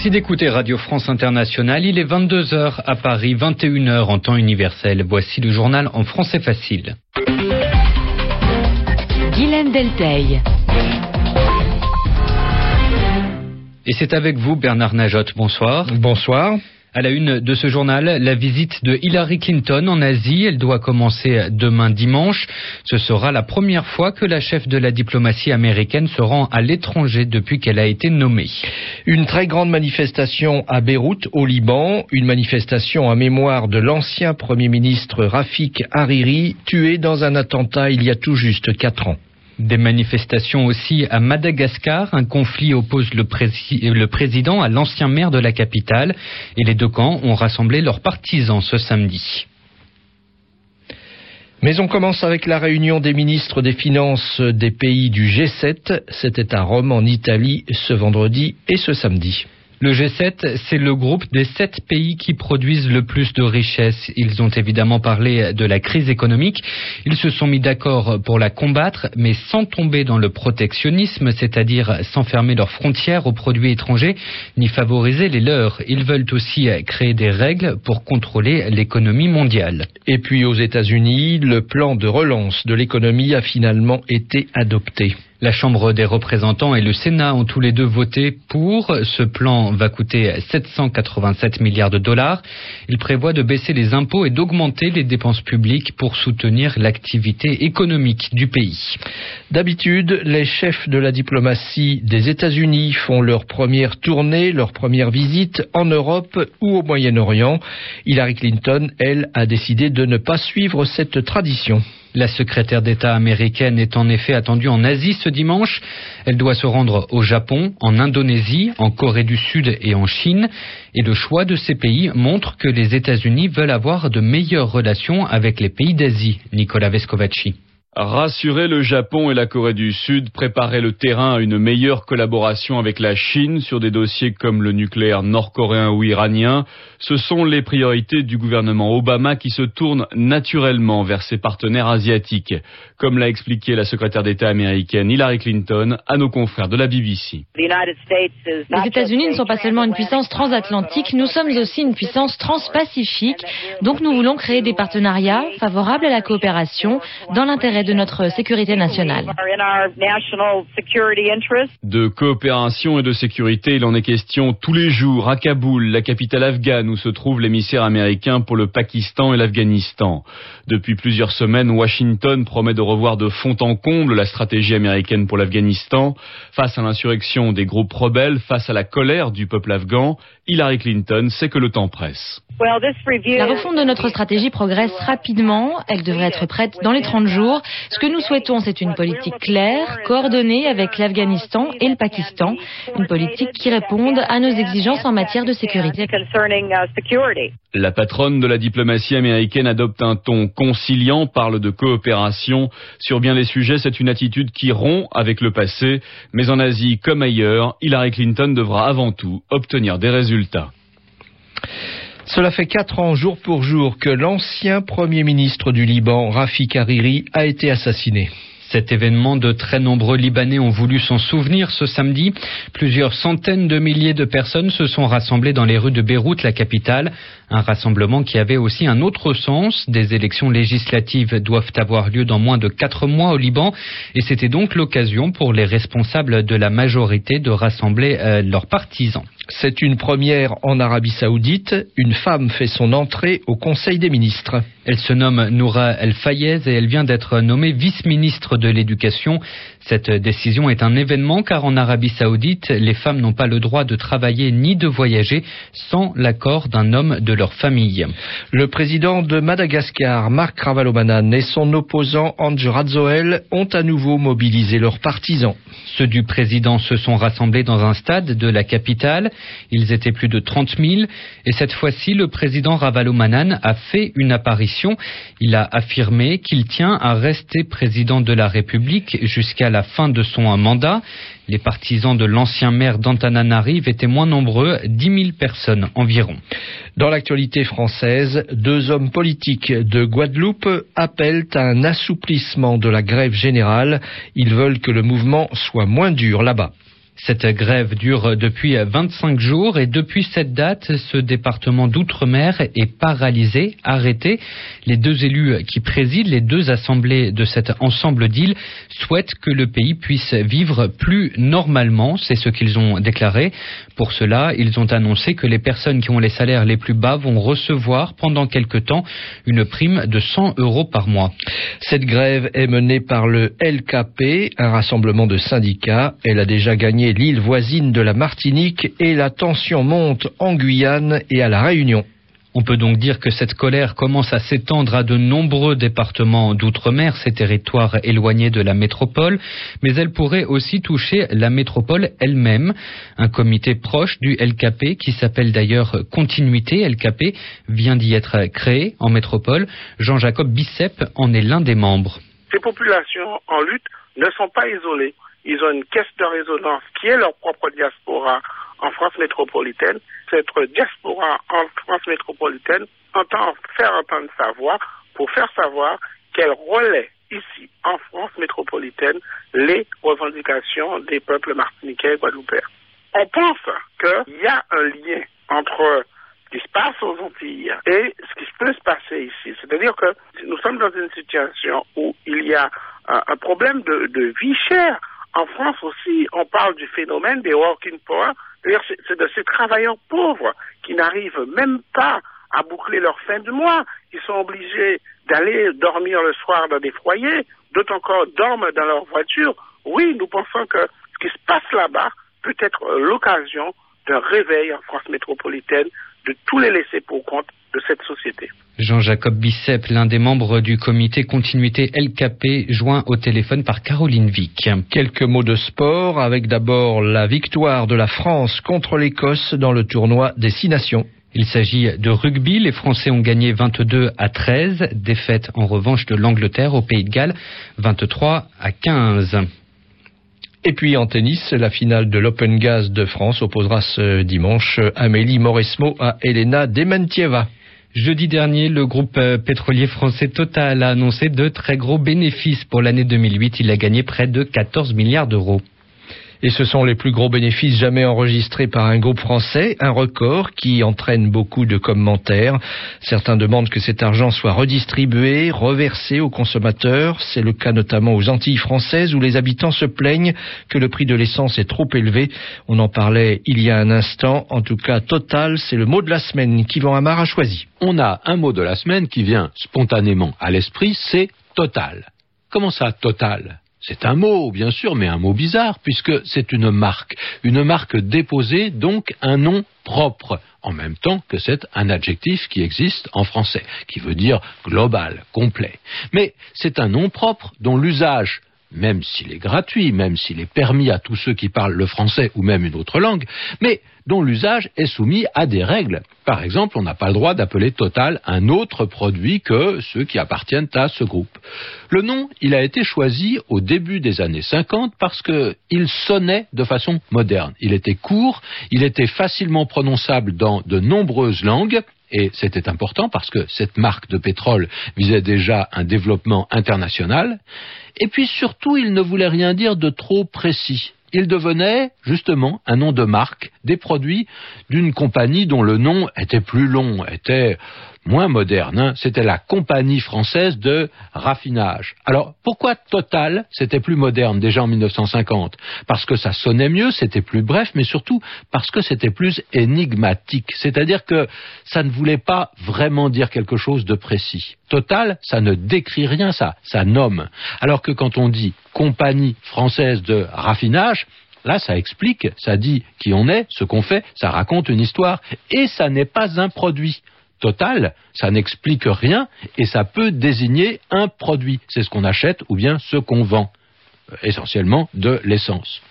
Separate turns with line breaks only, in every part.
Merci d'écouter Radio France Internationale. Il est 22h à Paris, 21h en temps universel. Voici le journal en français facile.
Guylaine Delteil.
Et c'est avec vous, Bernard Najot. Bonsoir.
Bonsoir.
À la une de ce journal, la visite de Hillary Clinton en Asie. Elle doit commencer demain dimanche. Ce sera la première fois que la chef de la diplomatie américaine se rend à l'étranger depuis qu'elle a été nommée.
Une très grande manifestation à Beyrouth, au Liban. Une manifestation en mémoire de l'ancien Premier ministre Rafik Hariri, tué dans un attentat il y a tout juste quatre ans.
Des manifestations aussi à Madagascar. Un conflit oppose le, président à l'ancien maire de la capitale et les deux camps ont rassemblé leurs partisans ce samedi.
Mais on commence avec la réunion des ministres des Finances des pays du G7. C'était à Rome, en Italie, ce vendredi et ce samedi.
Le G7, c'est le groupe des sept pays qui produisent le plus de richesses. Ils ont évidemment parlé de la crise économique. Ils se sont mis d'accord pour la combattre, mais sans tomber dans le protectionnisme, c'est-à-dire sans fermer leurs frontières aux produits étrangers, ni favoriser les leurs. Ils veulent aussi créer des règles pour contrôler l'économie mondiale.
Et puis aux États-Unis, le plan de relance de l'économie a finalement été adopté.
La Chambre des représentants et le Sénat ont tous les deux voté pour. Ce plan va coûter 787 milliards de dollars. Il prévoit de baisser les impôts et d'augmenter les dépenses publiques pour soutenir l'activité économique du pays.
D'habitude, les chefs de la diplomatie des États-Unis font leur première tournée, leur première visite en Europe ou au Moyen-Orient. Hillary Clinton, elle, a décidé de ne pas suivre cette tradition.
La secrétaire d'État américaine est en effet attendue en Asie ce dimanche. Elle doit se rendre au Japon, en Indonésie, en Corée du Sud et en Chine. Et le choix de ces pays montre que les États-Unis veulent avoir de meilleures relations avec les pays d'Asie. Nicolas Vescovaci.
Rassurer le Japon et la Corée du Sud, préparer le terrain à une meilleure collaboration avec la Chine sur des dossiers comme le nucléaire nord-coréen ou iranien, ce sont les priorités du gouvernement Obama qui se tournent naturellement vers ses partenaires asiatiques, comme l'a expliqué la secrétaire d'État américaine Hillary Clinton à nos confrères de la BBC.
Les États-Unis ne sont pas seulement une puissance transatlantique, nous sommes aussi une puissance transpacifique, donc nous voulons créer des partenariats favorables à la coopération dans l'intérêt de notre sécurité nationale.
De coopération et de sécurité, il en est question tous les jours à Kaboul, la capitale afghane où se trouve l'émissaire américain pour le Pakistan et l'Afghanistan. Depuis plusieurs semaines, Washington promet de revoir de fond en comble la stratégie américaine pour l'Afghanistan. Face à l'insurrection des groupes rebelles, face à la colère du peuple afghan, Hillary Clinton sait que le temps presse.
La refonte de notre stratégie progresse rapidement. Elle devrait être prête dans les 30 jours. Ce que nous souhaitons, c'est une politique claire, coordonnée avec l'Afghanistan et le Pakistan. Une politique qui réponde à nos exigences en matière de sécurité.
La patronne de la diplomatie américaine adopte un ton conciliant, parle de coopération. Sur bien des sujets, c'est une attitude qui rompt avec le passé. Mais en Asie comme ailleurs, Hillary Clinton devra avant tout obtenir des résultats.
Cela fait quatre ans jour pour jour que l'ancien Premier ministre du Liban, Rafik Hariri, a été assassiné.
Cet événement, de très nombreux Libanais ont voulu s'en souvenir ce samedi. Plusieurs centaines de milliers de personnes se sont rassemblées dans les rues de Beyrouth, la capitale. Un rassemblement qui avait aussi un autre sens. Des élections législatives doivent avoir lieu dans moins de quatre mois au Liban. Et c'était donc l'occasion pour les responsables de la majorité de rassembler euh, leurs partisans.
C'est une première en Arabie Saoudite. Une femme fait son entrée au Conseil des ministres.
Elle se nomme Noura El Fayez et elle vient d'être nommée vice-ministre de l'Éducation. Cette décision est un événement car en Arabie Saoudite, les femmes n'ont pas le droit de travailler ni de voyager sans l'accord d'un homme de
Le président de Madagascar, Marc Ravalomanan, et son opposant Ange Radzoel ont à nouveau mobilisé leurs partisans.
Ceux du président se sont rassemblés dans un stade de la capitale. Ils étaient plus de 30 000 et cette fois-ci, le président Ravalomanan a fait une apparition. Il a affirmé qu'il tient à rester président de la République jusqu'à la fin de son mandat. Les partisans de l'ancien maire d'Antananarive étaient moins nombreux, 10 000 personnes environ.
Dans l'actualité française, deux hommes politiques de Guadeloupe appellent à un assouplissement de la grève générale. Ils veulent que le mouvement soit moins dur là-bas.
Cette grève dure depuis 25 jours et depuis cette date, ce département d'outre-mer est paralysé, arrêté. Les deux élus qui président les deux assemblées de cet ensemble d'îles souhaitent que le pays puisse vivre plus normalement, c'est ce qu'ils ont déclaré. Pour cela, ils ont annoncé que les personnes qui ont les salaires les plus bas vont recevoir pendant quelque temps une prime de 100 euros par mois.
Cette grève est menée par le LKP, un rassemblement de syndicats. Elle a déjà gagné l'île voisine de la Martinique et la tension monte en Guyane et à la Réunion.
On peut donc dire que cette colère commence à s'étendre à de nombreux départements d'outre-mer, ces territoires éloignés de la métropole, mais elle pourrait aussi toucher la métropole elle-même. Un comité proche du LKP, qui s'appelle d'ailleurs Continuité LKP, vient d'y être créé en métropole. Jean-Jacob Bicep en est l'un des membres.
Ces populations en lutte ne sont pas isolées ils ont une caisse de résonance qui est leur propre diaspora en France métropolitaine. Cette diaspora en France métropolitaine entend faire entendre sa voix pour faire savoir qu'elle relaie ici, en France métropolitaine, les revendications des peuples martiniquais et guadeloupéens. On pense qu'il y a un lien entre ce qui se passe aux Antilles et ce qui peut se passer ici. C'est-à-dire que nous sommes dans une situation où il y a un, problème de, de vie chère en France aussi, on parle du phénomène des working poor, c'est de ces travailleurs pauvres qui n'arrivent même pas à boucler leur fin de mois. Ils sont obligés d'aller dormir le soir dans des foyers, d'autres encore dorment dans leur voiture. Oui, nous pensons que ce qui se passe là-bas peut être l'occasion d'un réveil en France métropolitaine de tous les laissés pour compte de cette société.
Jean-Jacob Bicep, l'un des membres du comité continuité LKP, joint au téléphone par Caroline Vic.
Quelques mots de sport, avec d'abord la victoire de la France contre l'Écosse dans le tournoi des Six Nations.
Il s'agit de rugby. Les Français ont gagné 22 à 13. Défaite en revanche de l'Angleterre au Pays de Galles, 23 à 15.
Et puis en tennis, la finale de l'Open Gas de France opposera ce dimanche Amélie Mauresmo à Elena Dementieva.
Jeudi dernier, le groupe euh, pétrolier français Total a annoncé de très gros bénéfices pour l'année 2008. Il a gagné près de 14 milliards d'euros.
Et ce sont les plus gros bénéfices jamais enregistrés par un groupe français, un record qui entraîne beaucoup de commentaires. Certains demandent que cet argent soit redistribué, reversé aux consommateurs. C'est le cas notamment aux Antilles françaises où les habitants se plaignent que le prix de l'essence est trop élevé. On en parlait il y a un instant. En tout cas, Total, c'est le mot de la semaine qu'Yvan Amar a choisi.
On a un mot de la semaine qui vient spontanément à l'esprit, c'est Total. Comment ça, Total? C'est un mot, bien sûr, mais un mot bizarre, puisque c'est une marque. Une marque déposée, donc un nom propre, en même temps que c'est un adjectif qui existe en français, qui veut dire global, complet. Mais c'est un nom propre dont l'usage même s'il est gratuit, même s'il est permis à tous ceux qui parlent le français ou même une autre langue, mais dont l'usage est soumis à des règles. Par exemple, on n'a pas le droit d'appeler Total un autre produit que ceux qui appartiennent à ce groupe. Le nom, il a été choisi au début des années 50 parce qu'il sonnait de façon moderne. Il était court, il était facilement prononçable dans de nombreuses langues, et c'était important parce que cette marque de pétrole visait déjà un développement international, et puis surtout il ne voulait rien dire de trop précis. Il devenait justement un nom de marque des produits d'une compagnie dont le nom était plus long, était moins moderne. Hein. C'était la compagnie française de raffinage. Alors pourquoi Total c'était plus moderne déjà en 1950 Parce que ça sonnait mieux, c'était plus bref, mais surtout parce que c'était plus énigmatique. C'est-à-dire que ça ne voulait pas vraiment dire quelque chose de précis. Total, ça ne décrit rien, ça, ça nomme. Alors que quand on dit compagnie française de raffinage, Là, ça explique, ça dit qui on est, ce qu'on fait, ça raconte une histoire, et ça n'est pas un produit total, ça n'explique rien et ça peut désigner un produit. C'est ce qu'on achète ou bien ce qu'on vend, euh, essentiellement de l'essence.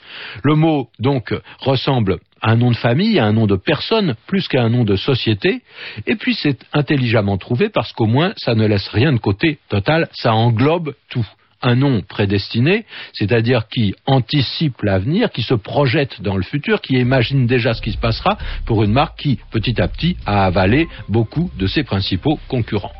Le mot, donc, ressemble à un nom de famille, à un nom de personne, plus qu'à un nom de société, et puis c'est intelligemment trouvé parce qu'au moins ça ne laisse rien de côté. Total, ça englobe tout un nom prédestiné, c'est-à-dire qui anticipe l'avenir, qui se projette dans le futur, qui imagine déjà ce qui se passera pour une marque qui, petit à petit, a avalé beaucoup de ses principaux concurrents.